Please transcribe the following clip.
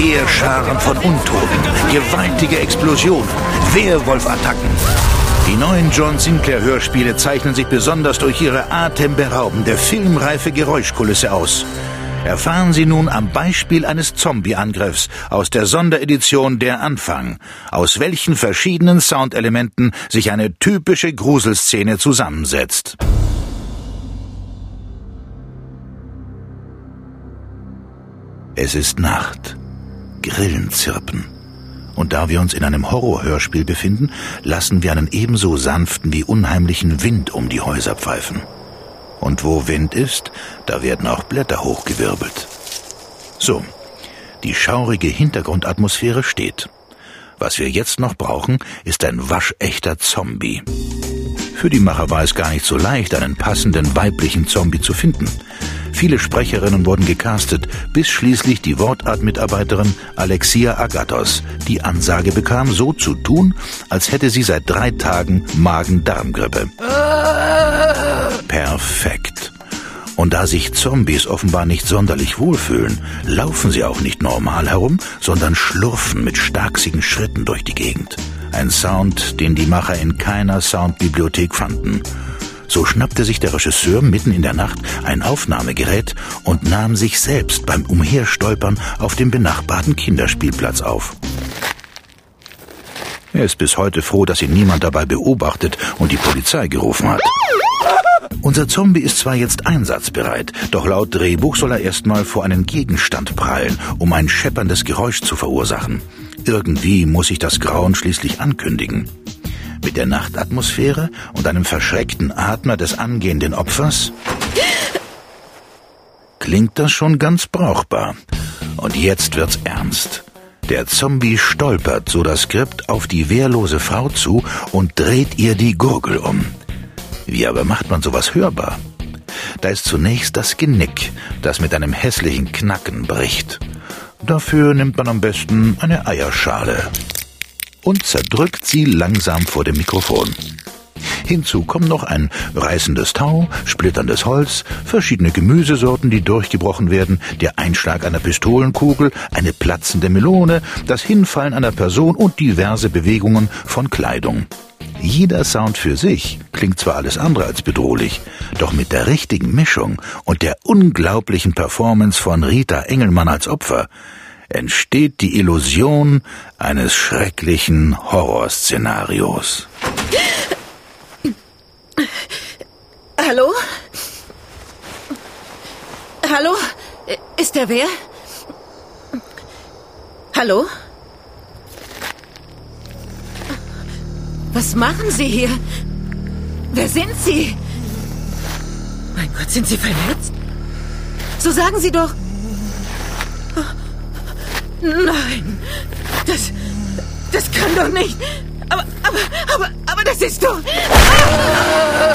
Heerscharen von Untoten, gewaltige Explosionen, Werwolf-Attacken. Die neuen John Sinclair Hörspiele zeichnen sich besonders durch ihre atemberaubende, filmreife Geräuschkulisse aus. Erfahren Sie nun am Beispiel eines Zombie-Angriffs aus der Sonderedition Der Anfang, aus welchen verschiedenen Soundelementen sich eine typische Gruselszene zusammensetzt. Es ist Nacht. Grillen zirpen. Und da wir uns in einem Horrorhörspiel befinden, lassen wir einen ebenso sanften wie unheimlichen Wind um die Häuser pfeifen. Und wo Wind ist, da werden auch Blätter hochgewirbelt. So, die schaurige Hintergrundatmosphäre steht. Was wir jetzt noch brauchen, ist ein waschechter Zombie. Für die Macher war es gar nicht so leicht, einen passenden weiblichen Zombie zu finden. Viele Sprecherinnen wurden gecastet, bis schließlich die Wortart-Mitarbeiterin Alexia Agathos die Ansage bekam, so zu tun, als hätte sie seit drei Tagen Magen-Darm-Grippe. Perfekt. Und da sich Zombies offenbar nicht sonderlich wohlfühlen, laufen sie auch nicht normal herum, sondern schlurfen mit starksigen Schritten durch die Gegend. Ein Sound, den die Macher in keiner Soundbibliothek fanden. So schnappte sich der Regisseur mitten in der Nacht ein Aufnahmegerät und nahm sich selbst beim Umherstolpern auf dem benachbarten Kinderspielplatz auf. Er ist bis heute froh, dass ihn niemand dabei beobachtet und die Polizei gerufen hat. Unser Zombie ist zwar jetzt einsatzbereit, doch laut Drehbuch soll er erstmal vor einen Gegenstand prallen, um ein schepperndes Geräusch zu verursachen. Irgendwie muss sich das Grauen schließlich ankündigen. Mit der Nachtatmosphäre und einem verschreckten Atmer des angehenden Opfers klingt das schon ganz brauchbar. Und jetzt wird's ernst. Der Zombie stolpert so das Skript auf die wehrlose Frau zu und dreht ihr die Gurgel um. Wie aber macht man sowas hörbar? Da ist zunächst das Genick, das mit einem hässlichen Knacken bricht. Dafür nimmt man am besten eine Eierschale und zerdrückt sie langsam vor dem Mikrofon. Hinzu kommen noch ein reißendes Tau, splitterndes Holz, verschiedene Gemüsesorten, die durchgebrochen werden, der Einschlag einer Pistolenkugel, eine platzende Melone, das Hinfallen einer Person und diverse Bewegungen von Kleidung. Jeder Sound für sich klingt zwar alles andere als bedrohlich, doch mit der richtigen Mischung und der unglaublichen Performance von Rita Engelmann als Opfer entsteht die Illusion eines schrecklichen Horrorszenarios. Hallo? Hallo? Ist der wer? Hallo? Was machen Sie hier? Wer sind Sie? Mein Gott, sind Sie verletzt? So sagen Sie doch. Nein, das, das kann doch nicht. Aber, aber, aber, aber das ist doch. Ah!